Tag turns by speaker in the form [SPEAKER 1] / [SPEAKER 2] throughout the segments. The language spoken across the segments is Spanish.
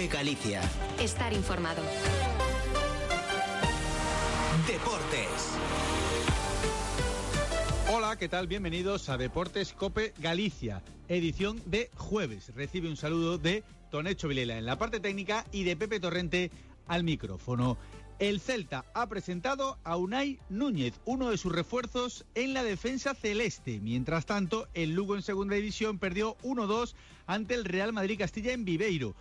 [SPEAKER 1] Cope Galicia.
[SPEAKER 2] Estar informado.
[SPEAKER 1] Deportes.
[SPEAKER 3] Hola, ¿qué tal? Bienvenidos a Deportes Cope Galicia, edición de jueves. Recibe un saludo de Tonecho Vilela en la parte técnica y de Pepe Torrente al micrófono. El Celta ha presentado a Unai Núñez, uno de sus refuerzos en la defensa celeste. Mientras tanto, el Lugo en segunda división perdió 1-2 ante el Real Madrid Castilla en Viveiro.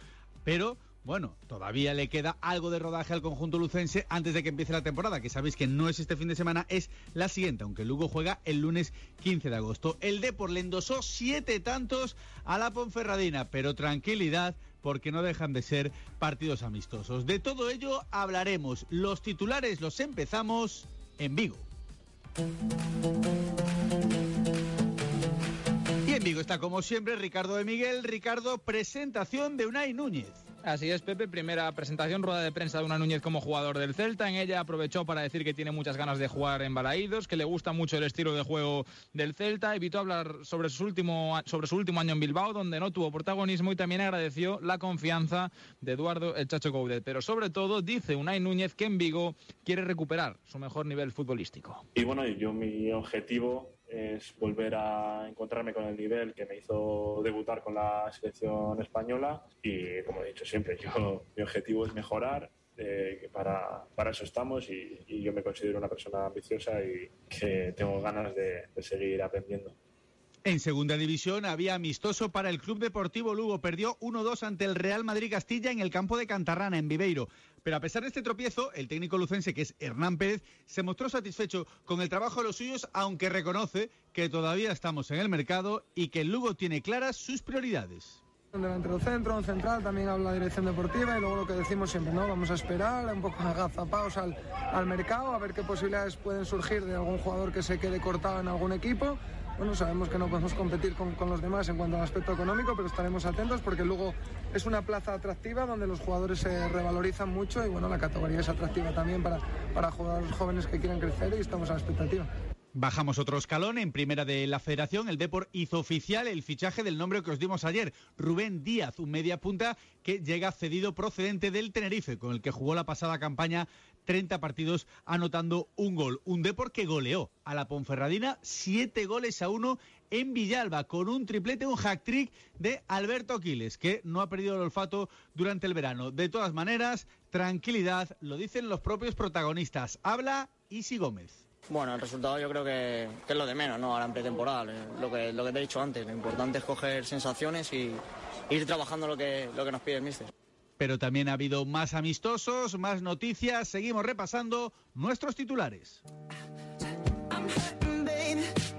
[SPEAKER 3] Pero bueno, todavía le queda algo de rodaje al conjunto lucense antes de que empiece la temporada, que sabéis que no es este fin de semana, es la siguiente, aunque Lugo juega el lunes 15 de agosto. El Depor le endosó siete tantos a la Ponferradina, pero tranquilidad porque no dejan de ser partidos amistosos. De todo ello hablaremos. Los titulares los empezamos en Vigo. Vigo está como siempre Ricardo de Miguel. Ricardo, presentación de Unai Núñez.
[SPEAKER 4] Así es, Pepe. Primera presentación, rueda de prensa de una Núñez como jugador del Celta. En ella aprovechó para decir que tiene muchas ganas de jugar en Balaídos, que le gusta mucho el estilo de juego del Celta. Evitó hablar sobre su último, sobre su último año en Bilbao, donde no tuvo protagonismo y también agradeció la confianza de Eduardo El Chacho Coudet. Pero sobre todo dice Unai Núñez que en Vigo quiere recuperar su mejor nivel futbolístico.
[SPEAKER 5] Y bueno, yo mi objetivo es volver a encontrarme con el nivel que me hizo debutar con la selección española y como he dicho siempre, yo mi objetivo es mejorar, eh, para, para, eso estamos y, y, yo me considero una persona ambiciosa y que tengo ganas de, de seguir aprendiendo.
[SPEAKER 3] En segunda división había amistoso para el Club Deportivo Lugo. Perdió 1-2 ante el Real Madrid Castilla en el campo de Cantarrana, en Viveiro. Pero a pesar de este tropiezo, el técnico lucense, que es Hernán Pérez, se mostró satisfecho con el trabajo de los suyos, aunque reconoce que todavía estamos en el mercado y que el Lugo tiene claras sus prioridades.
[SPEAKER 6] Un delantero centro, un central, también habla la dirección deportiva y luego lo que decimos siempre, ¿no? Vamos a esperar un poco agazapados al, al mercado, a ver qué posibilidades pueden surgir de algún jugador que se quede cortado en algún equipo. Bueno, sabemos que no podemos competir con, los demás en cuanto al aspecto económico, pero estaremos atentos porque luego es una plaza atractiva donde los jugadores se revalorizan mucho y bueno, la categoría es atractiva también para, para jugadores jóvenes que quieran crecer y estamos a la expectativa.
[SPEAKER 3] Bajamos otro escalón. En primera de la federación, el Depor hizo oficial el fichaje del nombre que os dimos ayer, Rubén Díaz, un media punta que llega cedido procedente del Tenerife, con el que jugó la pasada campaña 30 partidos anotando un gol. Un Depor que goleó a la Ponferradina 7 goles a 1 en Villalba, con un triplete, un hack-trick de Alberto Aquiles, que no ha perdido el olfato durante el verano. De todas maneras, tranquilidad, lo dicen los propios protagonistas. Habla Isi Gómez.
[SPEAKER 7] Bueno, el resultado yo creo que, que, es lo de menos, ¿no? Ahora en pretemporada, lo que, lo que te he dicho antes. Lo importante es coger sensaciones y ir trabajando lo que, lo que nos pide el míster.
[SPEAKER 3] Pero también ha habido más amistosos, más noticias. Seguimos repasando nuestros titulares.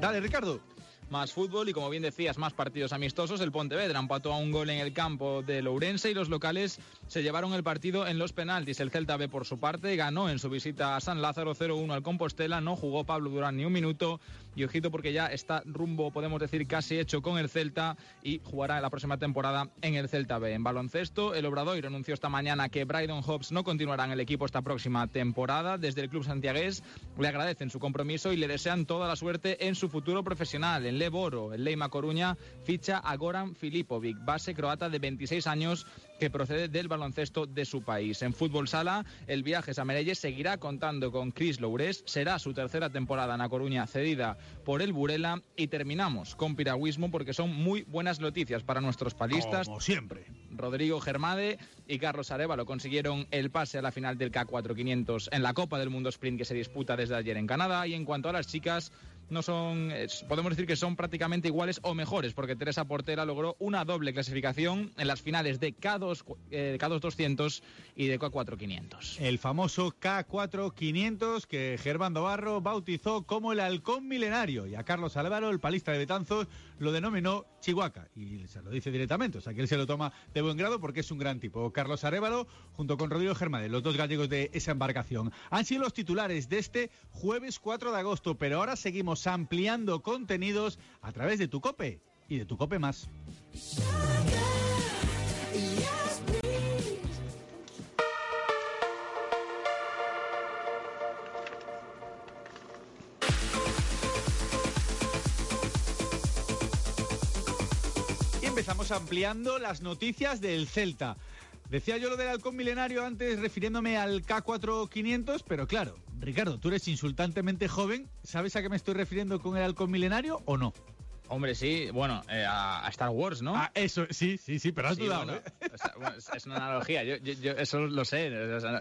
[SPEAKER 3] Dale, Ricardo
[SPEAKER 4] más fútbol y como bien decías, más partidos amistosos. El Pontevedra empató a un gol en el campo de Lourense y los locales se llevaron el partido en los penaltis. El Celta B por su parte ganó en su visita a San Lázaro 0-1 al Compostela. No jugó Pablo Durán ni un minuto y ojito porque ya está rumbo, podemos decir, casi hecho con el Celta y jugará la próxima temporada en el Celta B. En baloncesto, el Obradoiro anunció esta mañana que Brydon Hobbs no continuará en el equipo esta próxima temporada. Desde el club santiagués le agradecen su compromiso y le desean toda la suerte en su futuro profesional. En Leboro, el Leima Coruña ficha a Goran Filipovic, base croata de 26 años que procede del baloncesto de su país. En fútbol sala, el viaje a seguirá contando con Chris Lourés. Será su tercera temporada en A Coruña cedida por el Burela y terminamos con piragüismo porque son muy buenas noticias para nuestros palistas.
[SPEAKER 3] Como siempre.
[SPEAKER 4] Rodrigo Germade y Carlos Arevalo consiguieron el pase a la final del K4500 en la Copa del Mundo Sprint que se disputa desde ayer en Canadá y en cuanto a las chicas no son, podemos decir que son prácticamente iguales o mejores, porque Teresa Portera logró una doble clasificación en las finales de K2, eh, K2 200 y de K4 500.
[SPEAKER 3] El famoso K4 500 que Germán Barro bautizó como el halcón milenario y a Carlos Álvaro, el palista de Betanzos, lo denominó Chihuahua y se lo dice directamente, o sea que él se lo toma de buen grado porque es un gran tipo. Carlos Arevalo junto con Rodrigo Germade, los dos gallegos de esa embarcación. Han sido los titulares de este jueves 4 de agosto, pero ahora seguimos ampliando contenidos a través de tu cope y de tu cope más. Y empezamos ampliando las noticias del Celta. Decía yo lo del halcón milenario antes refiriéndome al K4500, pero claro, Ricardo, tú eres insultantemente joven, ¿sabes a qué me estoy refiriendo con el halcón milenario o no?
[SPEAKER 4] Hombre, sí, bueno, eh, a, Star Wars, ¿no?
[SPEAKER 3] Ah, eso, sí, sí, sí, pero has dudado.
[SPEAKER 4] ¿eh? es una analogía, yo, eso lo sé,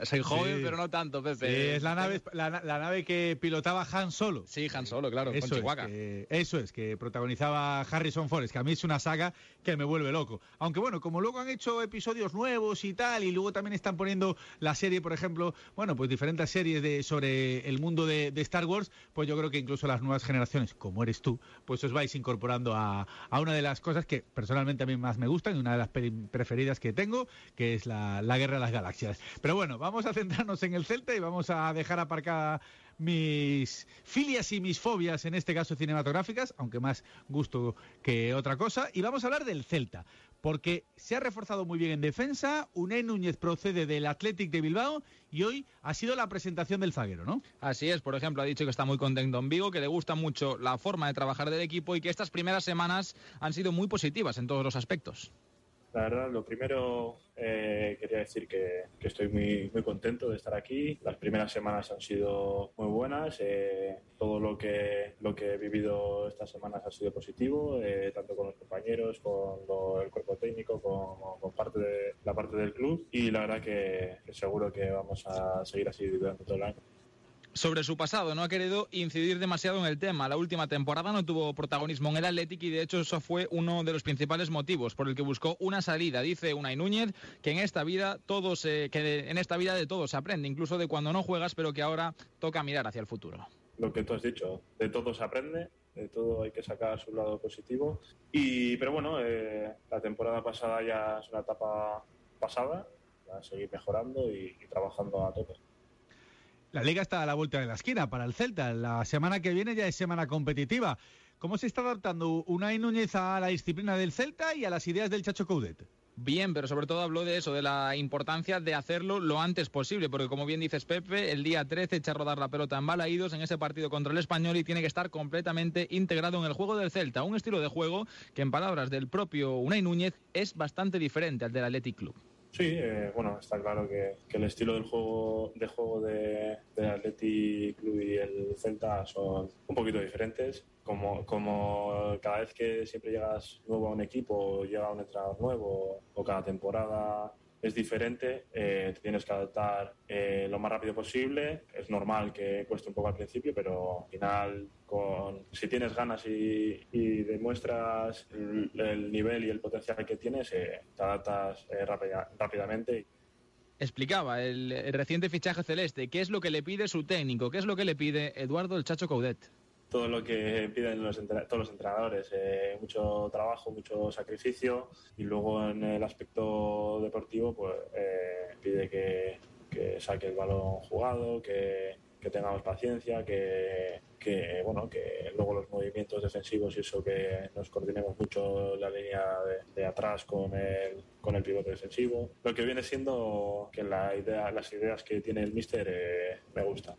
[SPEAKER 4] soy joven, pero no tanto, Pepe.
[SPEAKER 3] Sí, es la nave, la, nave que pilotaba Han Solo.
[SPEAKER 4] Sí, Han Solo, claro,
[SPEAKER 3] eso
[SPEAKER 4] con Chihuahua.
[SPEAKER 3] Es que, eso es, que protagonizaba Harrison Ford, que a mí es una saga que me vuelve loco. Aunque bueno, como luego han hecho episodios nuevos y tal, y luego también están poniendo la serie, por ejemplo, bueno, pues diferentes series de, sobre el mundo de, de Star Wars, pues yo creo que incluso las nuevas generaciones, como eres tú, pues os vais incorporando incorporando a, una de las cosas que personalmente a mí más me gustan y una de las preferidas que tengo, que es la, Guerra de las Galaxias. Pero bueno, vamos a centrarnos en el Celta y vamos a dejar aparcada mis filias y mis fobias, en este caso cinematográficas, aunque más gusto que otra cosa, y vamos a hablar del Celta porque se ha reforzado muy bien en defensa. Unai Núñez procede del Athletic de Bilbao y hoy ha sido la presentación del zaguero, ¿no?
[SPEAKER 4] Así es, por ejemplo, ha dicho que está muy contento en Vigo, que le gusta mucho la forma de trabajar del equipo y que estas primeras semanas han sido muy positivas en todos los aspectos.
[SPEAKER 5] La verdad, lo primero eh, quería decir que, estoy muy, muy contento de estar aquí. Las primeras semanas han sido muy buenas. Eh, todo lo que, lo que he vivido estas semanas ha sido positivo, eh, tanto con los compañeros, con el cuerpo técnico, con, con, parte de la parte del club. Y la verdad que seguro que vamos a seguir así durante todo el año
[SPEAKER 4] sobre su pasado. No ha querido incidir demasiado en el tema. La última temporada no tuvo protagonismo en el Athletic y de hecho eso fue uno de los principales motivos por el que buscó una salida. Dice Unai Núñez que en esta vida todo se, que en esta vida de todo se aprende, incluso de cuando no juegas, pero que ahora toca mirar hacia el futuro.
[SPEAKER 5] Lo que tú has dicho, de todo se aprende, de todo hay que sacar su lado positivo. Y, pero bueno, eh, la temporada pasada ya es una etapa pasada, a seguir mejorando y, y trabajando a tope.
[SPEAKER 3] La liga está a la vuelta de la esquina para el Celta. La semana que viene ya es semana competitiva. ¿Cómo se está adaptando Unai Núñez a la disciplina del Celta y a las ideas del Chacho Coudet?
[SPEAKER 4] Bien, pero sobre todo habló de eso, de la importancia de hacerlo lo antes posible, porque como bien dices Pepe, el día 13 echa a rodar la pelota en balaídos en ese partido contra el español y tiene que estar completamente integrado en el juego del Celta, un estilo de juego que en palabras del propio Unai Núñez es bastante diferente al del Athletic Club.
[SPEAKER 5] Sí, eh, bueno, está claro que, el estilo del juego de juego de, del Athletic Club y el Celta son un poquito diferentes. Como, como cada vez que siempre llegas nuevo a un equipo, llega un entrenador nuevo o cada temporada es diferente, eh, te tienes que adaptar eh, lo más rápido posible. Es normal que cueste un poco al principio, pero al final, con, si tienes ganas y, demuestras el, nivel y el potencial que tienes, eh, te adaptas rápidamente.
[SPEAKER 4] Explicaba el, el, reciente fichaje celeste, qué es lo que le pide su técnico, qué es lo que le pide Eduardo el Chacho Coudet
[SPEAKER 5] todo lo que piden los, todos los entrenadores, eh, mucho trabajo, mucho sacrificio y luego en el aspecto deportivo pues eh, pide que, saque el balón jugado, que, tengamos paciencia, que, bueno que luego los movimientos defensivos y eso que nos coordinemos mucho la línea de, atrás con el con el pivote defensivo. Lo que viene siendo que la idea, las ideas que tiene el míster eh, me gustan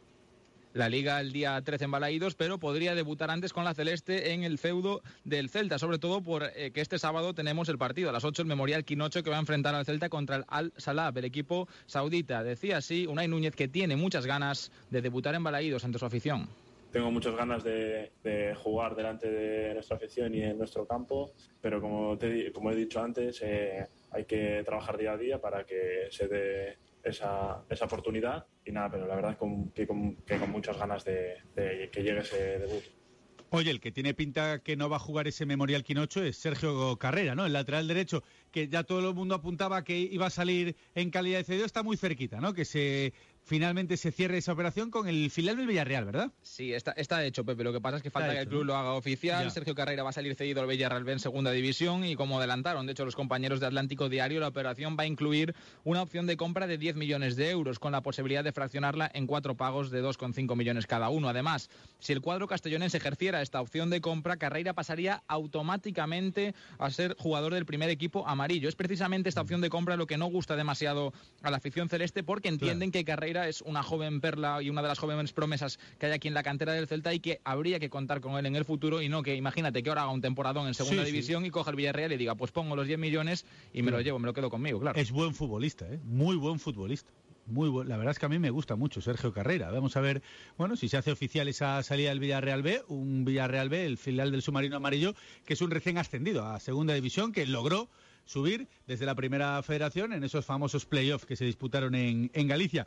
[SPEAKER 4] la Liga el día 13 en Balaídos, pero podría debutar antes con la Celeste en el feudo del Celta, sobre todo porque eh, este sábado tenemos el partido a las 8, el Memorial Quinocho, que va a enfrentar al Celta contra el Al-Salab, el equipo saudita. Decía así Unai Núñez que tiene muchas ganas de debutar en Balaídos ante su afición.
[SPEAKER 5] Tengo muchas ganas de, jugar delante de nuestra afición y en nuestro campo, pero como, como he dicho antes, eh, hay que trabajar día a día para que se dé esa, esa oportunidad y nada, pero la verdad con, que, con, muchas ganas de, que llegue ese debut.
[SPEAKER 3] Oye, el que tiene pinta que no va a jugar ese Memorial Quinocho es Sergio Carrera, ¿no? El lateral derecho, que ya todo el mundo apuntaba que iba a salir en calidad de cedido, está muy cerquita, ¿no? Que se finalmente se cierre esa operación con el filial del Villarreal, ¿verdad?
[SPEAKER 4] Sí, está, está hecho, Pepe. Lo que pasa es que falta que el club lo haga oficial. Sergio Carrera va a salir cedido al Villarreal en segunda división y como adelantaron, de hecho, los compañeros de Atlántico Diario, la operación va a incluir una opción de compra de 10 millones de euros con la posibilidad de fraccionarla en cuatro pagos de 2,5 millones cada uno. Además, si el cuadro castellonense ejerciera esta opción de compra, Carrera pasaría automáticamente a ser jugador del primer equipo amarillo. Es precisamente esta opción de compra lo que no gusta demasiado a la afición celeste porque entienden que Carrera Es una joven perla y una de las jóvenes promesas que hay aquí en la cantera del Celta y que habría que contar con él en el futuro y no que imagínate que ahora haga un temporadón en segunda división y coja el Villarreal y diga, pues pongo los 10 millones y me lo llevo, me lo quedo conmigo, claro.
[SPEAKER 3] Es buen futbolista, ¿eh? muy buen futbolista. Muy La verdad es que a mí me gusta mucho Sergio Carrera. Vamos a ver, bueno, si se hace oficial esa salida del Villarreal B, un Villarreal B, el filial del submarino amarillo, que es un recién ascendido a segunda división, que logró subir desde la primera federación en esos famosos playoffs que se disputaron en, en Galicia.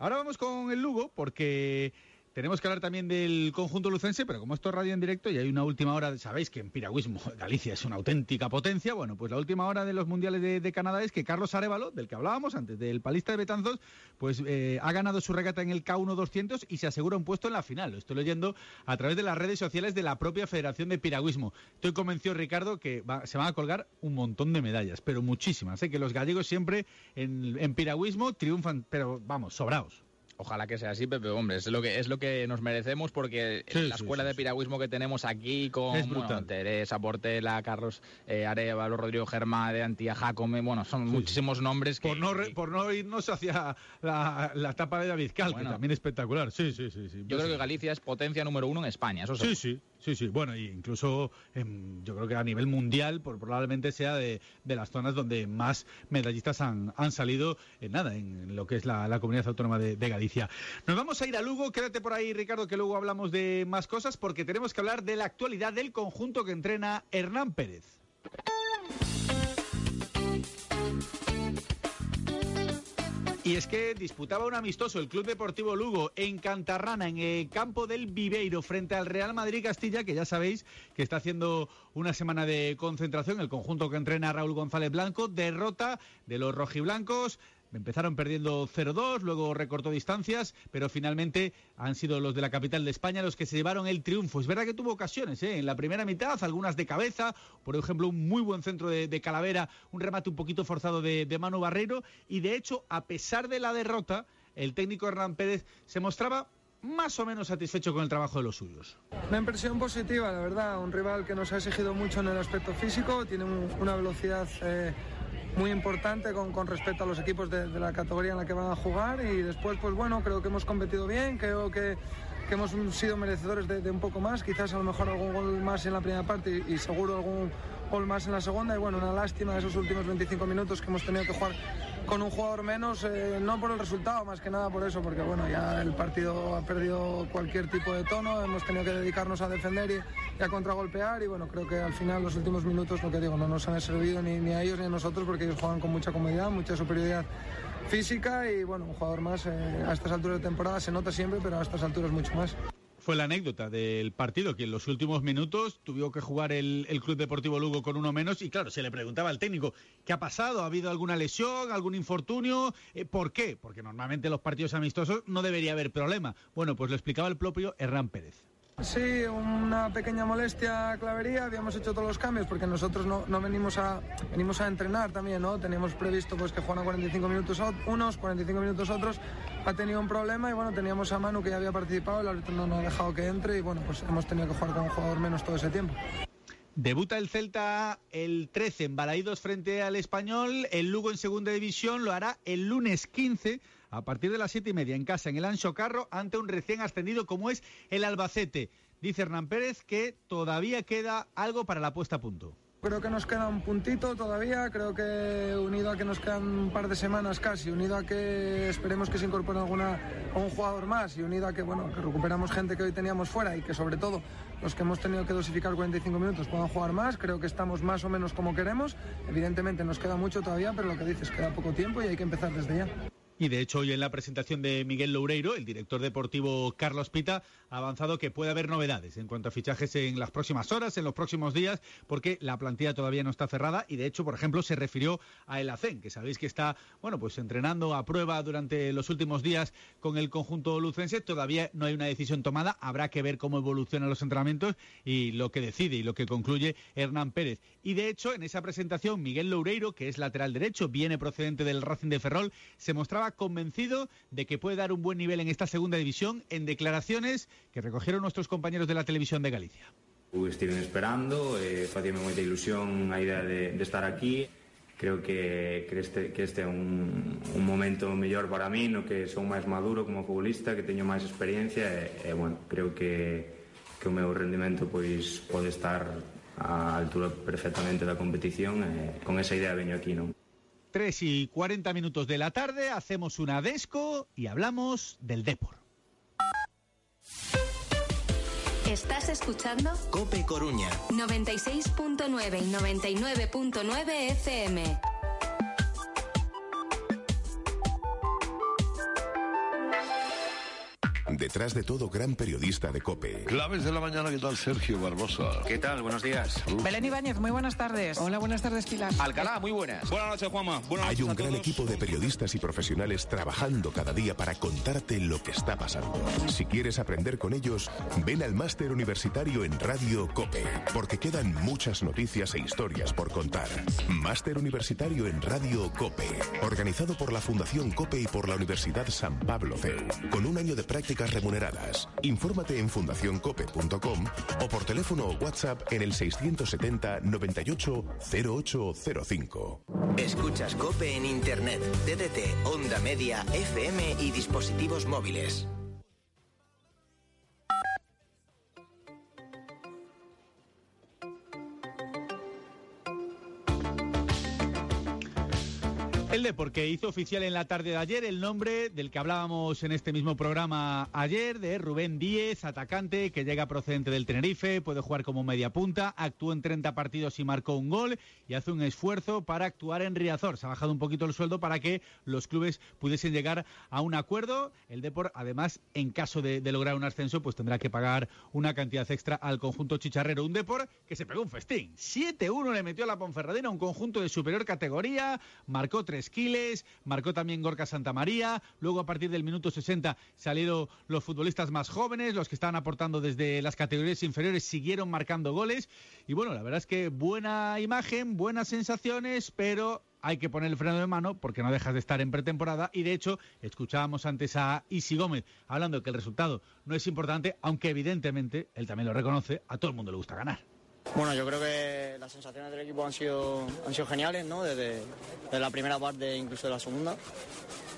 [SPEAKER 3] Ahora vamos con el Lugo, porque tenemos que hablar también del conjunto lucense, pero como esto es radio en directo y hay una última hora, sabéis que en piragüismo Galicia es una auténtica potencia, bueno, pues la última hora de los mundiales de, Canadá es que Carlos Arevalo, del que hablábamos antes, del palista de Betanzos, pues eh, ha ganado su regata en el K1 200 y se asegura un puesto en la final. Lo estoy leyendo a través de las redes sociales de la propia Federación de Piragüismo. Estoy convencido, Ricardo, que se van a colgar un montón de medallas, pero muchísimas. Sé ¿eh? que los gallegos siempre en, en piragüismo triunfan, pero vamos, sobraos.
[SPEAKER 4] Ojalá que sea así, Pepe, hombre, es lo que es lo que nos merecemos porque la escuela de piragüismo que tenemos aquí con Teresa Portela, Carlos eh, Arevalo, Rodrigo Germán, de Antía Jacome, bueno, son muchísimos nombres
[SPEAKER 3] que por no por no irnos hacia la, etapa de David Cal, que también espectacular. Sí, sí, sí,
[SPEAKER 4] Yo creo que Galicia es potencia número uno en España, eso
[SPEAKER 3] Sí, sí. Sí, sí, bueno, incluso em, yo creo que a nivel mundial probablemente sea de, las zonas donde más medallistas han, salido en nada, en lo que es la, comunidad autónoma de, de, Galicia. Nos vamos a ir a Lugo, quédate por ahí Ricardo, que luego hablamos de más cosas porque tenemos que hablar de la actualidad del conjunto que entrena Hernán Pérez. Y es que disputaba un amistoso el Club Deportivo Lugo en Cantarrana, en el campo del Viveiro, frente al Real Madrid Castilla, que ya sabéis que está haciendo una semana de concentración. El conjunto que entrena Raúl González Blanco, derrota de los rojiblancos Empezaron perdiendo 0-2, luego recortó distancias, pero finalmente han sido los de la capital de España los que se llevaron el triunfo. Es verdad que tuvo ocasiones ¿eh? en la primera mitad, algunas de cabeza, por ejemplo, un muy buen centro de, Calavera, un remate un poquito forzado de, de Manu Barreiro, y de hecho, a pesar de la derrota, el técnico Hernán Pérez se mostraba más o menos satisfecho con el trabajo de los suyos.
[SPEAKER 6] Una impresión positiva, la verdad. Un rival que nos ha exigido mucho en el aspecto físico, tiene una velocidad eh, muy importante con, con, respecto a los equipos de, la categoría en la que van a jugar y después pues bueno creo que hemos competido bien creo que, que hemos sido merecedores de, un poco más quizás a lo mejor algún gol más en la primera parte y, seguro algún gol más en la segunda y bueno una lástima esos últimos 25 minutos que hemos tenido que jugar con un jugador menos, eh, no por el resultado, más que nada por eso, porque bueno, ya el partido ha perdido cualquier tipo de tono, hemos tenido que dedicarnos a defender y, a contragolpear y bueno, creo que al final los últimos minutos, lo que digo, no nos han servido ni, a ellos ni a nosotros porque ellos juegan con mucha comodidad, mucha superioridad física y bueno, un jugador más eh, a estas alturas de temporada se nota siempre, pero a estas alturas mucho más
[SPEAKER 3] fue la anécdota del partido, que en los últimos minutos tuvo que jugar el, Club Deportivo Lugo con uno menos y claro, se le preguntaba al técnico, ¿qué ha pasado? ¿Ha habido alguna lesión, algún infortunio? Eh, ¿Por qué? Porque normalmente en los partidos amistosos no debería haber problema. Bueno, pues lo explicaba el propio Hernán Pérez.
[SPEAKER 6] Sí, una pequeña molestia clavería. Habíamos hecho todos los cambios porque nosotros no, venimos a venimos a entrenar también, ¿no? Teníamos previsto pues que juegan 45 minutos unos, 45 minutos otros. Ha tenido un problema y bueno, teníamos a Manu que ya había participado, el árbitro no nos ha dejado que entre y bueno, pues hemos tenido que jugar con un jugador menos todo ese tiempo.
[SPEAKER 3] Debuta el Celta el 13 en Balaídos frente al Español. El Lugo en segunda división lo hará el lunes 15 a partir de las siete y media en casa en el Ancho Carro ante un recién ascendido como es el Albacete. Dice Hernán Pérez que todavía queda algo para la puesta a punto.
[SPEAKER 6] Creo que nos queda un puntito todavía, creo que unido a que nos quedan un par de semanas casi, unido a que esperemos que se incorpore alguna, un jugador más y unido a que, bueno, que recuperamos gente que hoy teníamos fuera y que sobre todo los que hemos tenido que dosificar 45 minutos puedan jugar más, creo que estamos más o menos como queremos. Evidentemente nos queda mucho todavía, pero lo que dices, queda poco tiempo y hay que empezar desde ya.
[SPEAKER 3] Y de hecho, hoy en la presentación de Miguel Loureiro, el director deportivo Carlos Pita ha avanzado que puede haber novedades en cuanto a fichajes en las próximas horas, en los próximos días, porque la plantilla todavía no está cerrada y de hecho, por ejemplo, se refirió a El Acen, que sabéis que está, bueno, pues entrenando a prueba durante los últimos días con el conjunto lucense. Todavía no hay una decisión tomada, habrá que ver cómo evolucionan los entrenamientos y lo que decide y lo que concluye Hernán Pérez. Y de hecho, en esa presentación, Miguel Loureiro, que es lateral derecho, viene procedente del Racing de Ferrol, se mostraba convencido de que puede dar un buen nivel en esta segunda división en declaraciones que recogieron nuestros compañeros de la televisión de Galicia.
[SPEAKER 2] Estiven esperando, eh, facíame moita ilusión a idea de, de estar aquí creo que, que este, que este é un, un momento mellor para mí no que son máis maduro como futbolista que teño máis experiencia e, e bueno, creo que, que o meu rendimento pois pode estar á altura perfectamente da competición e con esa idea veño aquí, non?
[SPEAKER 3] 3 y 40 minutos de la tarde, hacemos una desco y hablamos del Depor.
[SPEAKER 8] Estás escuchando
[SPEAKER 1] Cope Coruña.
[SPEAKER 8] 96.9 y 99.9 FM.
[SPEAKER 9] Detrás de todo gran periodista de COPE.
[SPEAKER 10] Claves de la mañana, ¿qué tal Sergio Barbosa?
[SPEAKER 11] ¿Qué tal? Buenos días.
[SPEAKER 12] Belén Ibáñez, muy buenas tardes.
[SPEAKER 13] Hola, buenas tardes, Pilar.
[SPEAKER 11] Alcalá, muy buenas.
[SPEAKER 14] Buenas noches, Juanma. Buenas
[SPEAKER 9] Hay
[SPEAKER 14] noches
[SPEAKER 9] un
[SPEAKER 14] a
[SPEAKER 9] gran
[SPEAKER 14] todos.
[SPEAKER 9] equipo de periodistas y profesionales trabajando cada día para contarte lo que está pasando. Si quieres aprender con ellos, ven al máster universitario en Radio COPE, porque quedan muchas noticias e historias por contar. Máster universitario en Radio COPE, organizado por la Fundación COPE y por la Universidad San Pablo CEU, con un año de prácticas remuneradas. Infórmate en fundacioncope.com o por teléfono o WhatsApp en el 670 98 0805.
[SPEAKER 1] Escuchas Cope en Internet, TDT, Onda Media, FM y dispositivos móviles.
[SPEAKER 3] Elde, porque hizo oficial en la tarde de ayer el nombre del que hablábamos en este mismo programa ayer, de Rubén Díez, atacante que llega procedente del Tenerife, puede jugar como media punta, actuó en 30 partidos y marcó un gol y hace un esfuerzo para actuar en Riazor. Se ha bajado un poquito el sueldo para que los clubes pudiesen llegar a un acuerdo. El Depor, además, en caso de, de lograr un ascenso, pues tendrá que pagar una cantidad extra al conjunto chicharrero. Un Depor que se pegó un festín. 7-1 le metió a la Ponferradina, un conjunto de superior categoría, marcó 3 Esquiles, marcó también Gorka Santamaría, luego a partir del minuto 60 salieron los futbolistas más jóvenes, los que estaban aportando desde las categorías inferiores, siguieron marcando goles. Y bueno, la verdad es que buena imagen, buenas sensaciones, pero hay que poner el freno de mano porque no dejas de estar en pretemporada. Y de hecho escuchábamos antes a Isi Gómez hablando que el resultado no es importante, aunque evidentemente él también lo reconoce, a todo el mundo le gusta ganar.
[SPEAKER 7] Bueno, yo creo que las sensaciones del equipo han sido, geniales, ¿no? Desde, la primera parte, incluso de la segunda.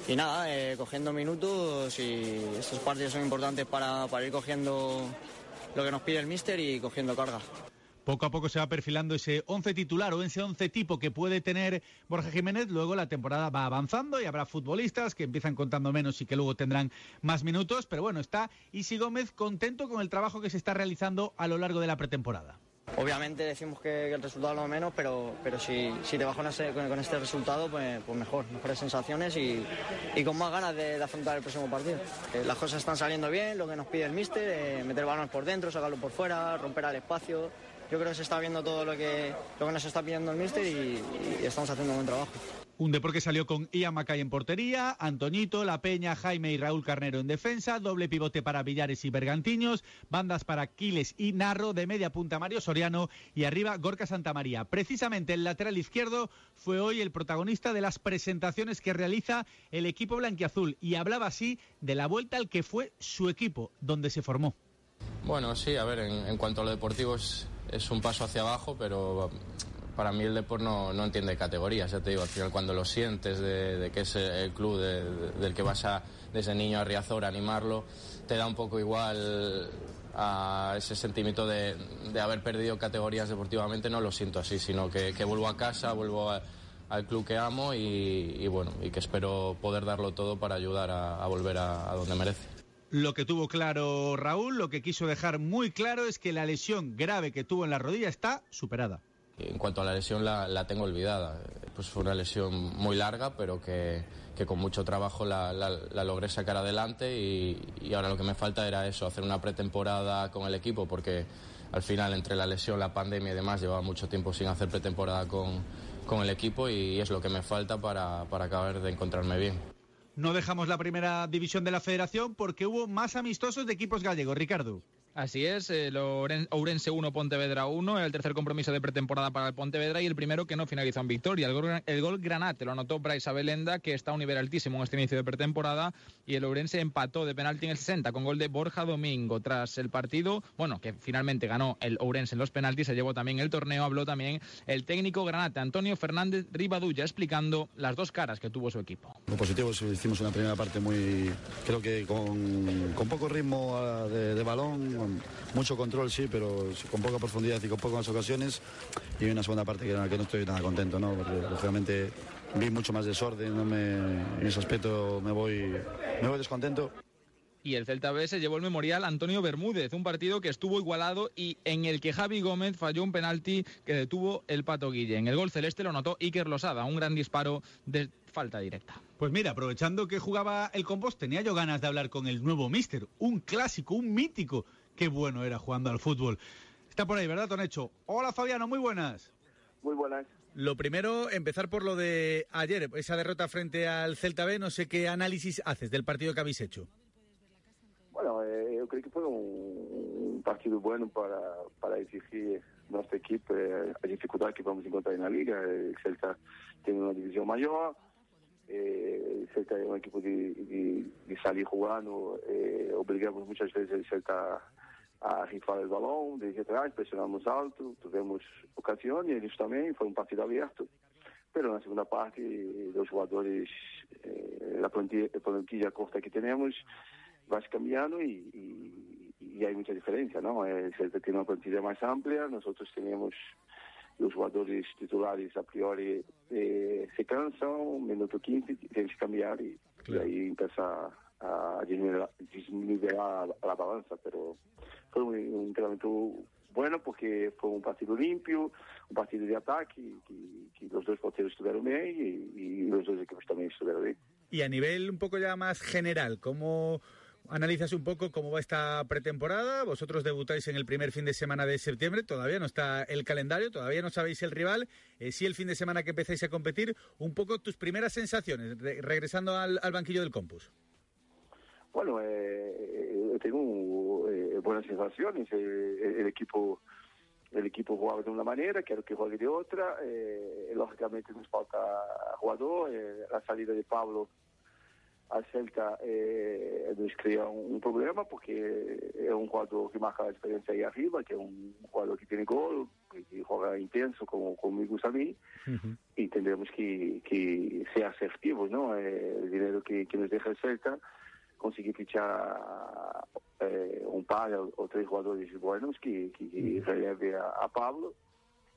[SPEAKER 7] Y nada, eh, cogiendo minutos y estos partidos son importantes para, para ir cogiendo lo que nos pide el míster y cogiendo carga.
[SPEAKER 3] Poco a poco se va perfilando ese 11 titular o ese 11 tipo que puede tener Borja Jiménez. Luego la temporada va avanzando y habrá futbolistas que empiezan contando menos y que luego tendrán más minutos. Pero bueno, está Isi Gómez contento con el trabajo que se está realizando a lo largo de la pretemporada.
[SPEAKER 7] Obviamente decimos que, el resultado es lo menos, pero, pero si, si te vas con, este resultado, pues, pues mejor, mejores sensaciones y, y con más ganas de, de afrontar el próximo partido. Eh, las cosas están saliendo bien, lo que nos pide el míster, eh, meter balones por dentro, sacarlo por fuera, romper al espacio. Yo creo que se está viendo todo lo que, lo que nos está pidiendo el míster y, y estamos haciendo un buen trabajo.
[SPEAKER 3] Un Depor que salió con Ian Macay en portería, Antoñito, La Peña, Jaime y Raúl Carnero en defensa, doble pivote para Villares y Bergantiños, bandas para Quiles y Narro, de media punta Mario Soriano y arriba Gorka Santamaría. Precisamente el lateral izquierdo fue hoy el protagonista de las presentaciones que realiza el equipo blanquiazul y hablaba así de la vuelta al que fue su equipo, donde se formó.
[SPEAKER 15] Bueno, sí, a ver, en, cuanto a lo deportivo es un paso hacia abajo, pero para mí el deporte no, entiende categorías, ya te digo, al final cuando lo sientes de, de que es el club de- de- del que vas a, desde niño a Riazor a animarlo, te da un poco igual a ese sentimiento de, haber perdido categorías deportivamente, no lo siento así, sino que, vuelvo a casa, vuelvo al club que amo y, bueno, y que espero poder darlo todo para ayudar a, volver a donde merece.
[SPEAKER 3] Lo que tuvo claro Raúl, lo que quiso dejar muy claro es que la lesión grave que tuvo en la rodilla está superada.
[SPEAKER 15] En cuanto a la lesión la, tengo olvidada. Pues fue una lesión muy larga, pero que, con mucho trabajo la logré sacar adelante y, y ahora lo que me falta era eso, hacer una pretemporada con el equipo, porque al final entre la lesión, la pandemia y demás llevaba mucho tiempo sin hacer pretemporada con, con el equipo y es lo que me falta para, para acabar de encontrarme bien.
[SPEAKER 3] No dejamos la primera división de la federación porque hubo más amistosos de equipos gallegos, Ricardo.
[SPEAKER 4] Así es, el Ourense 1, Pontevedra 1, el tercer compromiso de pretemporada para el Pontevedra y el primero que no finalizó en victoria. El gol, el gol Granate lo anotó Bryce Abelenda, que está a un nivel altísimo en este inicio de pretemporada, y el Ourense empató de penalti en el 60 con gol de Borja Domingo. Tras el partido, bueno, que finalmente ganó el Ourense en los penaltis, se llevó también el torneo, habló también el técnico Granate, Antonio Fernández Rivadulla, explicando las dos caras que tuvo su equipo.
[SPEAKER 13] Lo positivo hicimos una primera parte muy, creo que con, con poco ritmo ah, de, de balón, mucho control, sí, pero con poca profundidad y con pocas ocasiones. Y una segunda parte que, que no estoy nada contento, ¿no? Porque lógicamente vi mucho más desorden, no me, en ese aspecto me voy, me voy descontento.
[SPEAKER 4] Y el Celta B se llevó el memorial Antonio Bermúdez, un partido que estuvo igualado y en el que Javi Gómez falló un penalti que detuvo el Pato Guille. En el gol celeste lo notó Iker Losada, un gran disparo de falta directa.
[SPEAKER 3] Pues mira, aprovechando que jugaba el compost, tenía yo ganas de hablar con el nuevo Mister, un clásico, un mítico. Qué bueno era jugando al fútbol. Está por ahí, ¿verdad, Tonecho? Hola, Fabiano, muy buenas.
[SPEAKER 14] Muy buenas.
[SPEAKER 3] Lo primero, empezar por lo de ayer, esa derrota frente al Celta B. No sé qué análisis haces del partido que habéis hecho.
[SPEAKER 14] Bueno, eh, eu creio que um, um partido bueno para, para exigir nossa equipe eh, a dificuldade que vamos encontrar na Liga. O Celta tem uma divisão maior, eh, o Celta é um equipe de, de, de sair jogando, eh, obrigamos muitas vezes o Celta a rifar o balão desde atrás, pressionamos alto, tivemos ocasiões, eles também, foi um partido aberto. Pero na segunda parte, os jogadores, eh, a plantilla, a plantilla corta que temos, vas cambiando y, y, y, hay mucha diferencia, ¿no? El Celta tiene una plantilla más amplia, nosotros tenemos los jugadores titulares a priori eh, se cansan, minuto 15 tienes que cambiar y, claro. y ahí empieza a la, balanza, pero fue un, un entrenamiento bueno porque fue un partido limpio, un partido de ataque, que, que los dos porteros estuvieron bien y, y, los dos equipos también estuvieron bien.
[SPEAKER 3] Y a nivel un poco ya más general, ¿cómo analizas un poco cómo va esta pretemporada. Vosotros debutáis en el primer fin de semana de septiembre, todavía no está el calendario, todavía no sabéis el rival. Eh, sí, el fin de semana que empezáis a competir, un poco tus primeras sensaciones, re regresando al, al, banquillo del Compus.
[SPEAKER 14] Bueno, eh, tengo eh, buenas sensaciones. Eh, el equipo el equipo jugaba de una manera, quiero que juegue de otra. Eh, lógicamente nos falta jugador. Eh, la salida de Pablo a Celta eh, nos cria um, um, problema porque é um jogador que marca a diferença aí arriba, que é um jogador que tem gol, que, joga intenso como, gusta a uhum. e tendremos que, que ser assertivos, não? É, o dinheiro que, que nos deixa a Celta conseguir fichar eh, um par ou três jogadores buenos que, que, que releve a, a Pablo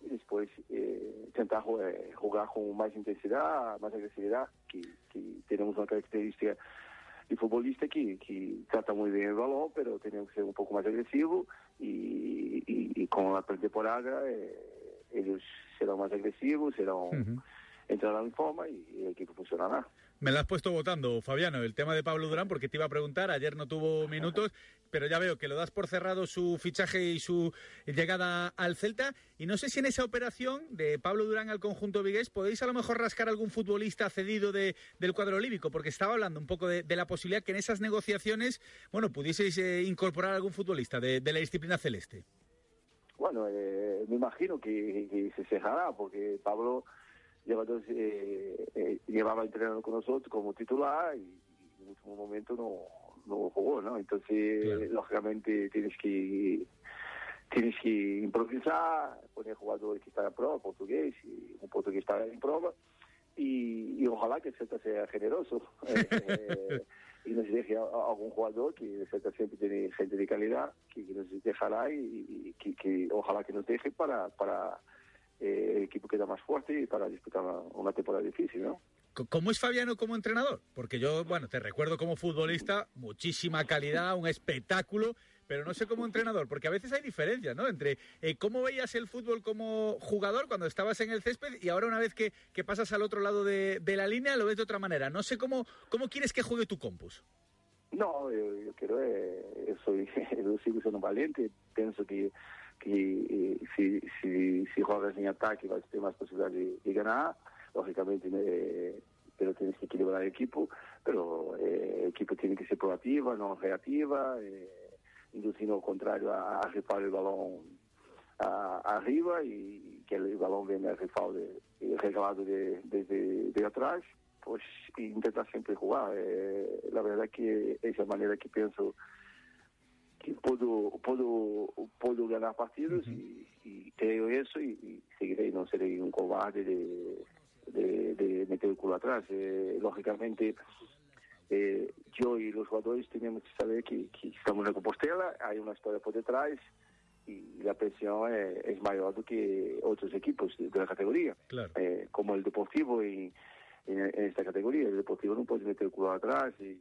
[SPEAKER 14] e depois eh, tentar eh, jogar com mais intensidade, mais agressividade, que, que temos uma característica de futbolista que, que trata muito bem o balão, mas temos que ser um pouco mais agressivo e, e, e com a pré-temporada eh, eles serão mais agressivos, serão uhum. entrarán en forma y el equipo funcionará.
[SPEAKER 3] Me lo has puesto votando, Fabiano, el tema de Pablo Durán, porque te iba a preguntar, ayer no tuvo minutos, pero ya veo que lo das por cerrado su fichaje y su llegada al Celta. Y no sé si en esa operación de Pablo Durán al conjunto vigués podéis a lo mejor rascar algún futbolista cedido de, del cuadro olímpico, porque estaba hablando un poco de, la posibilidad que en esas negociaciones, bueno, pudieseis eh, incorporar algún futbolista de, la disciplina celeste.
[SPEAKER 14] Bueno, eh, me imagino que, que se cejará, porque Pablo llevador eh, eh, llevaba entrenando con nosotros como titular y, y en último momento no, no jugó, ¿no? Entonces, claro. lógicamente, tienes que tienes que improvisar, poner jugadores que están a prueba, portugués, y un portugués que está en prueba, y, y ojalá que el Celta sea generoso eh, y nos deje a, a, algún jugador que el Celta siempre tiene gente de calidad, que, que nos dejará y, y que, que, ojalá que nos deje para, para eh, el equipo queda más fuerte y para disputar una, temporada difícil, ¿no?
[SPEAKER 3] ¿Cómo es Fabiano como entrenador? Porque yo, bueno, te recuerdo como futbolista, muchísima calidad, un espectáculo, pero no sé como entrenador, porque a veces hay diferencias, ¿no? Entre eh, cómo veías el fútbol como jugador cuando estabas en el césped y ahora una vez que, que pasas al otro lado de, de, la línea lo ves de otra manera. No sé cómo, cómo quieres que juegue tu compus.
[SPEAKER 14] No, yo, yo quiero, eh, yo soy, yo sigo siendo valiente, pienso que que se, se, se jogas em ataque vai ter mais possibilidade de, de ganhar, logicamente, né, pero tienes que equilibrar el equipo, pero eh, el equipo tiene que ser proactiva, no reactiva, eh, induciendo al contrario a, a rifar el balón a- arriba y que el balón viene rifado de, y regalado de, desde de atrás, pues intentar siempre jugar. Eh, la verdad que esa manera que pienso que puedo, puedo, puedo ganar partidos y, y creo eso y, y seguiré, no seré un cobarde de, de, de meter el culo atrás. Eh, lógicamente, eh, yo y los jugadores tenemos que saber que, que estamos en Compostela, hay una historia por detrás y la presión eh, es mayor do que otros equipos de, de la categoría,
[SPEAKER 3] Claro.
[SPEAKER 14] Eh, como el Deportivo y, en, en esta categoría. El Deportivo no puede meter el culo atrás y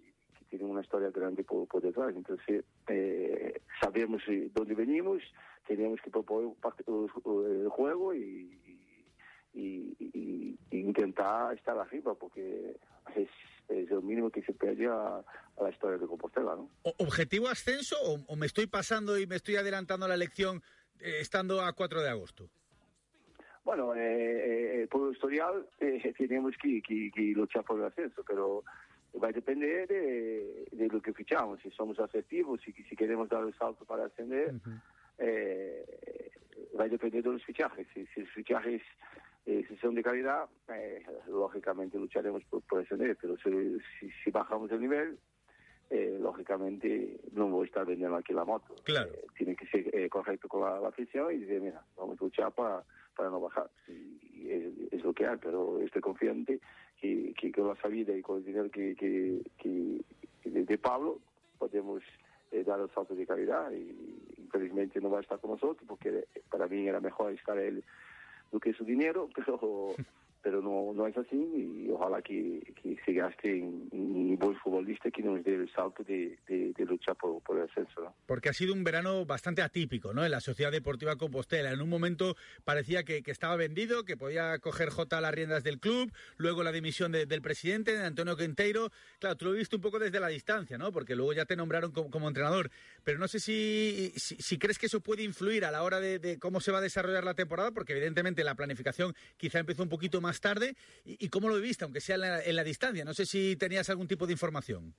[SPEAKER 14] tiene una historia grande por, por detrás. Entonces, eh, sabemos eh, dónde venimos, teníamos que proponer el juego y, y, y- y intentar estar arriba, porque es, es el mínimo que se pide a, a la historia de Compostela, ¿no?
[SPEAKER 3] ¿Objetivo ascenso o, o me estoy pasando y me estoy adelantando a la elección eh, estando a 4 de agosto?
[SPEAKER 14] Bueno, eh, eh, por el historial eh, tenemos que, que- que luchar por el ascenso, pero va a depender de, de lo que fichamos. Si somos asertivos y si queremos dar el salto para ascender, eh, va a depender de los fichajes. Si, si los fichajes eh, si son de calidad, eh, lógicamente lucharemos por, por ascender, pero si, si, si bajamos el nivel, eh, lógicamente no voy a estar vendiendo aquí la moto.
[SPEAKER 3] Claro.
[SPEAKER 14] Eh, tiene que ser eh, correcto con la, la afición y decir, mira, vamos a luchar para, para no bajar. Y, y es, es lo que hay, pero estoy confiante que, con la salida y con el dinero que, que, que- de, Pablo podemos eh, dar el salto de calidad y infelizmente no va a estar con nosotros porque para mí era mejor estar él do que su dinero, pero pero no, no es así y ojalá que, que se en, en buen futbolista que nos dé el salto de, de, de luchar por, por el ascenso. ¿no?
[SPEAKER 3] Porque ha sido un verano bastante atípico, ¿no? En la Sociedad Deportiva Compostela. En un momento parecía que, que estaba vendido, que podía coger J las riendas del club, luego la dimisión de- del presidente, de Antonio Quinteiro. Claro, tú lo viste un poco desde la distancia, ¿no? Porque luego ya te nombraron como, como entrenador. Pero no sé si, si, si crees que eso puede influir a la hora de, de cómo se va a desarrollar la temporada, porque evidentemente la planificación quizá empezó un poquito más tarde. ¿Y, y cómo lo viste, aunque sea en la, en la distancia? No sé si tenías algún tipo de información.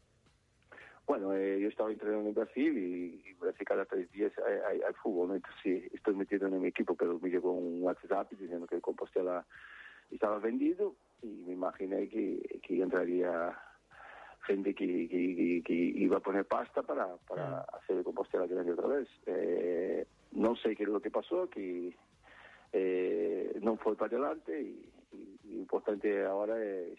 [SPEAKER 14] Bueno, eh, yo estaba entrenando en Brasil y, y Brasil cada tres días hay, hay- hay fútbol, ¿no? Entonces sí, estoy metido en mi equipo, pero me llegó un WhatsApp diciendo que el Compostela estaba vendido y me imaginé que, que entraría gente que, que- que- que iba a poner pasta para, para hacer el Compostela grande otra vez. Eh, no sé qué es lo que pasó, que eh, no fue para adelante y lo importante ahora es,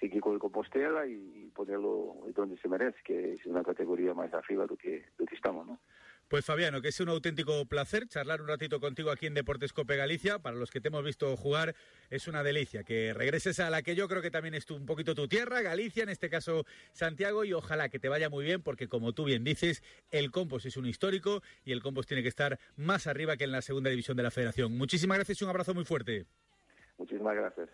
[SPEAKER 14] seguir con el Compostela y ponerlo donde se merece, que es una categoría más arriba de que, que estamos, ¿no?
[SPEAKER 3] Pues Fabiano, que es un auténtico placer charlar un ratito contigo aquí en Deportes Cope Galicia. Para los que te hemos visto jugar, es una delicia que regreses a la que yo creo que también es tu- un poquito tu tierra, Galicia, en este caso Santiago, y ojalá que te vaya muy bien, porque como tú bien dices, el Compos es un histórico y el Compos tiene que estar más arriba que en la segunda división de la Federación. Muchísimas gracias y un abrazo muy fuerte.
[SPEAKER 14] Muchísimas gracias.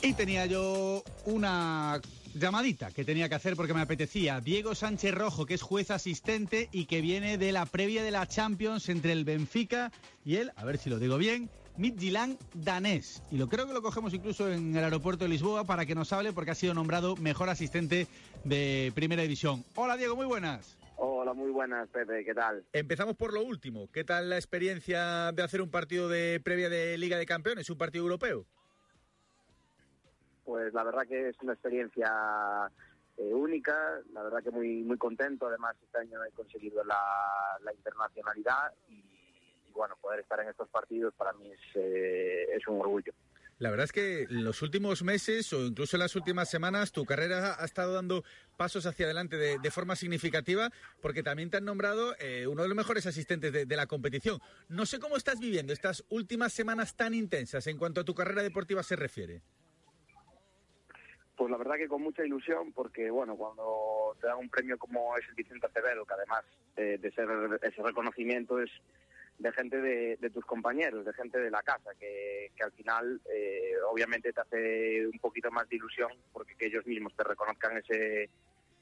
[SPEAKER 3] Y tenía yo una llamadita que tenía que hacer porque me apetecía. Diego Sánchez Rojo, que es juez asistente y que viene de la previa de la Champions entre el Benfica y el, a ver si lo digo bien, Midtjylland danés. Y lo creo que lo cogemos incluso en el aeropuerto de Lisboa para que nos hable porque ha sido nombrado mejor asistente de Primera División. Hola Diego, muy buenas.
[SPEAKER 16] Hola, muy buenas, Pepe, ¿qué tal?
[SPEAKER 3] Empezamos por lo último. ¿Qué tal la experiencia de hacer un partido de previa de Liga de Campeones, un partido europeo?
[SPEAKER 16] Pues la verdad que es una experiencia eh, única, la verdad que muy muy contento, además este año he conseguido la, internacionalidad y, bueno, poder estar en estos partidos para mí es, eh, es un orgullo.
[SPEAKER 3] La verdad es que en los últimos meses o incluso en las últimas semanas tu carrera ha estado dando pasos hacia adelante de, forma significativa porque también te han nombrado eh, uno de los mejores asistentes de la competición. No sé cómo estás viviendo estas últimas semanas tan intensas en cuanto a tu carrera deportiva se refiere.
[SPEAKER 16] Pues la verdad que con mucha ilusión, porque bueno, cuando te dan un premio como es el Vicente Acevedo, que además eh, de ser ese reconocimiento es de gente de, tus compañeros, de gente de la casa, que, que al final eh, obviamente te hace un poquito más de ilusión, porque que ellos mismos te reconozcan ese,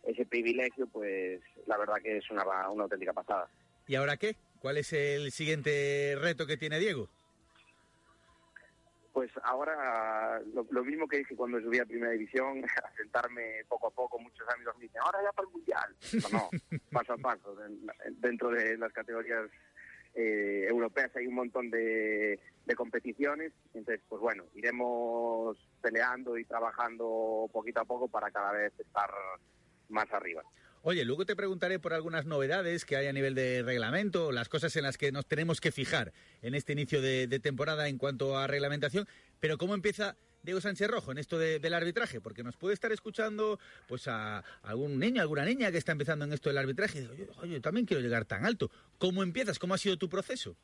[SPEAKER 16] ese privilegio, pues la verdad que es una, una auténtica pasada.
[SPEAKER 3] ¿Y ahora qué? ¿Cuál es el siguiente reto que tiene Diego?
[SPEAKER 16] Pues ahora lo, lo, mismo que dije cuando subí a Primera División, a sentarme poco a poco, muchos amigos me dicen, ahora ya para el Mundial. No, no paso a paso. Dentro de las categorías eh, europeas hay un montón de, de, competiciones, entonces, pues bueno, iremos peleando y trabajando poquito a poco para cada vez estar más arriba.
[SPEAKER 3] Oye, luego te preguntaré por algunas novedades que hay a nivel de reglamento, las cosas en las que nos tenemos que fijar en este inicio de, temporada en cuanto a reglamentación, pero ¿cómo empieza Diego Sánchez Rojo en esto de, del arbitraje? Porque nos puede estar escuchando pues a, algún niño, alguna niña que está empezando en esto del arbitraje y dice, oye, oye, también quiero llegar tan alto. ¿Cómo empiezas? ¿Cómo ha sido tu proceso?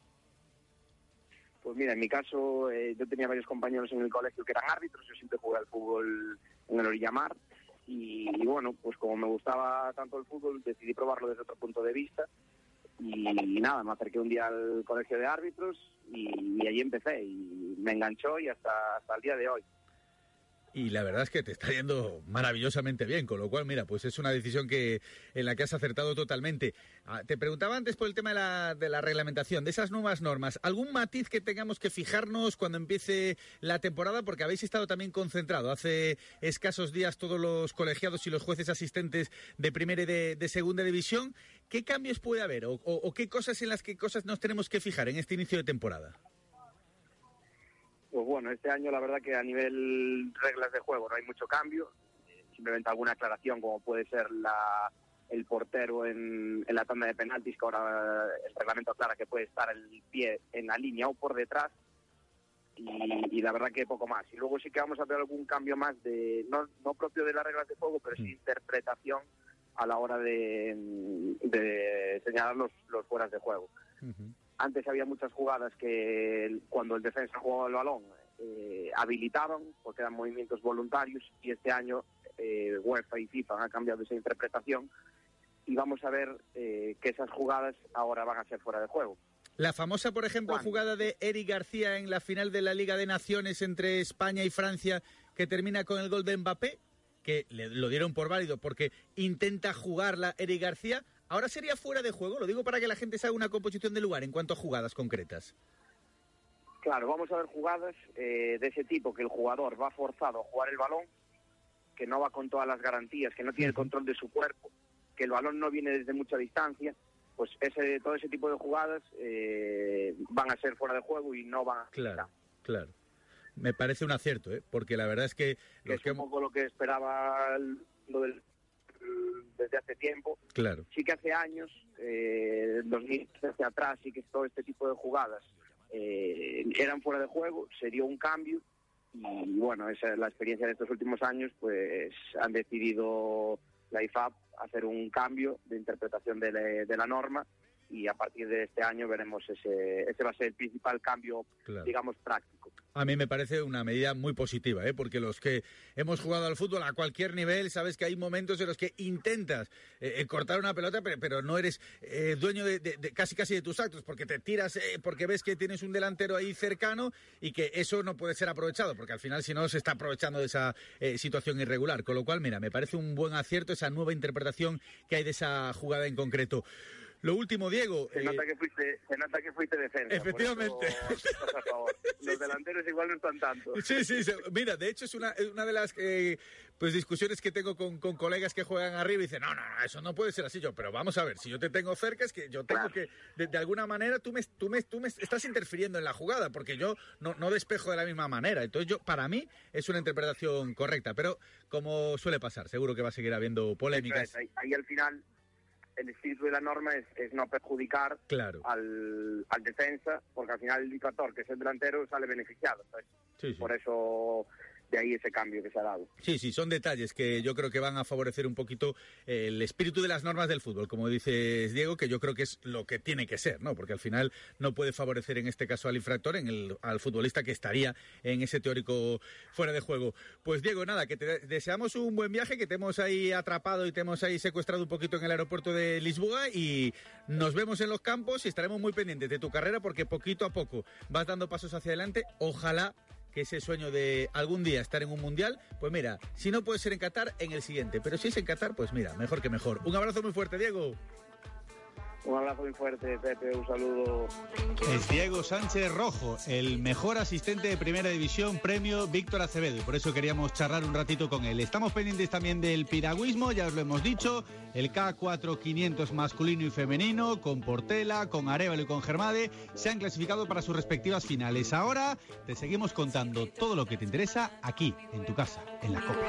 [SPEAKER 16] Pues mira, en mi caso eh, yo tenía varios compañeros en el colegio que eran árbitros, yo siempre jugué al fútbol en el Orillamar y, bueno, pues como me gustaba tanto el fútbol, decidí probarlo desde otro punto de vista. Y, nada, me acerqué un día al colegio de árbitros y, y ahí empecé. Y me enganchó y hasta, hasta el día de hoy
[SPEAKER 3] y la verdad es que te está yendo maravillosamente bien, con lo cual, mira, pues es una decisión que en la que has acertado totalmente. Ah, te preguntaba antes por el tema de la, reglamentación, de esas nuevas normas. ¿Algún matiz que tengamos que fijarnos cuando empiece la temporada? Porque habéis estado también concentrado hace escasos días todos los colegiados y los jueces asistentes de primera y de, segunda división. ¿Qué cambios puede haber o, o, o qué cosas en las que cosas nos tenemos que fijar en este inicio de temporada?
[SPEAKER 16] Pues bueno, este año la verdad que a nivel reglas de juego no hay mucho cambio, simplemente alguna aclaración como puede ser la, el portero en, en, la tanda de penaltis, que ahora el reglamento aclara que puede estar el pie en la línea o por detrás, y, y, la verdad que poco más. Y luego sí que vamos a ver algún cambio más, de no, no propio de las reglas de juego, pero sí interpretación a la hora de, de señalar los, los fueras de juego. Uh -huh. Antes había muchas jugadas que cuando el defensa jugaba el balón eh, habilitaban porque eran movimientos voluntarios y este año eh, UEFA y FIFA han cambiado esa interpretación y vamos a ver eh, que esas jugadas ahora van a ser fuera de juego.
[SPEAKER 3] La famosa, por ejemplo, jugada de Eric García en la final de la Liga de Naciones entre España y Francia que termina con el gol de Mbappé, que le, lo dieron por válido porque intenta jugarla Eric García, Ahora sería fuera de juego, lo digo para que la gente se haga una composición de lugar en cuanto a jugadas concretas.
[SPEAKER 16] Claro, vamos a ver jugadas eh, de ese tipo, que el jugador va forzado a jugar el balón, que no va con todas las garantías, que no tiene el control de su cuerpo, que el balón no viene desde mucha distancia, pues ese, todo ese tipo de jugadas eh, van a ser fuera de juego y no van a...
[SPEAKER 3] Claro, claro. Me parece un acierto, ¿eh? porque la verdad es que...
[SPEAKER 16] Los es que... un poco lo que esperaba el, lo del desde hace tiempo.
[SPEAKER 3] Claro.
[SPEAKER 16] Sí que hace años, eh, 2013 atrás, sí que todo este tipo de jugadas eh, eran fuera de juego, se dio un cambio y bueno, esa es la experiencia de estos últimos años, pues han decidido la IFAB hacer un cambio de interpretación de la norma y a partir de este año veremos ese, ese va a ser el principal cambio, claro. digamos, práctico.
[SPEAKER 3] A mí me parece una medida muy positiva, ¿eh? porque los que hemos jugado al fútbol a cualquier nivel, sabes que hay momentos en los que intentas eh, cortar una pelota, pero, pero no eres eh, dueño de, de, de, casi casi de tus actos, porque te tiras, eh, porque ves que tienes un delantero ahí cercano y que eso no puede ser aprovechado, porque al final si no se está aprovechando de esa eh, situación irregular. Con lo cual, mira, me parece un buen acierto esa nueva interpretación que hay de esa jugada en concreto. Lo último, Diego.
[SPEAKER 16] Se, eh... nota, que fuiste, se nota que fuiste defensa.
[SPEAKER 3] Efectivamente.
[SPEAKER 16] Eso, Los delanteros igual no están tanto.
[SPEAKER 3] Sí, sí, sí. Mira, de hecho es una, una de las eh, pues discusiones que tengo con, con, colegas que juegan arriba y dicen, no, no, no, eso no puede ser así. Yo, pero vamos a ver, si yo te tengo cerca es que yo tengo claro. que, de, de, alguna manera, tú me, tú, me, tú me estás interfiriendo en la jugada porque yo no, no despejo de la misma manera. Entonces, yo, para mí, es una interpretación correcta. Pero, como suele pasar, seguro que va a seguir habiendo polémicas.
[SPEAKER 16] Ahí, ahí al final el espíritu de la norma es, es no perjudicar
[SPEAKER 3] claro.
[SPEAKER 16] al, al, defensa, porque al final el dictador, que es el delantero, sale beneficiado. Entonces, sí, sí. Por eso de ahí ese cambio que se ha dado.
[SPEAKER 3] Sí, sí, son detalles que yo creo que van a favorecer un poquito el espíritu de las normas del fútbol, como dices Diego, que yo creo que es lo que tiene que ser, ¿no? Porque al final no puede favorecer en este caso al infractor, en el, al futbolista que estaría en ese teórico fuera de juego. Pues Diego, nada, que te deseamos un buen viaje, que te hemos ahí atrapado y te hemos ahí secuestrado un poquito en el aeropuerto de Lisboa y nos vemos en los campos y estaremos muy pendientes de tu carrera porque poquito a poco vas dando pasos hacia adelante. Ojalá que ese sueño de algún día estar en un mundial, pues mira, si no puede ser en Qatar, en el siguiente. Pero si es en Qatar, pues mira, mejor que mejor. Un abrazo muy fuerte, Diego.
[SPEAKER 16] Un abrazo muy fuerte, Pepe, un saludo.
[SPEAKER 3] Es Diego Sánchez Rojo, el mejor asistente de primera división, premio Víctor Acevedo. Y por eso queríamos charlar un ratito con él. Estamos pendientes también del piragüismo, ya os lo hemos dicho. El K4 500 masculino y femenino, con Portela, con Arevalo y con Germade, se han clasificado para sus respectivas finales. Ahora te seguimos contando todo lo que te interesa aquí, en tu casa, en la Copa.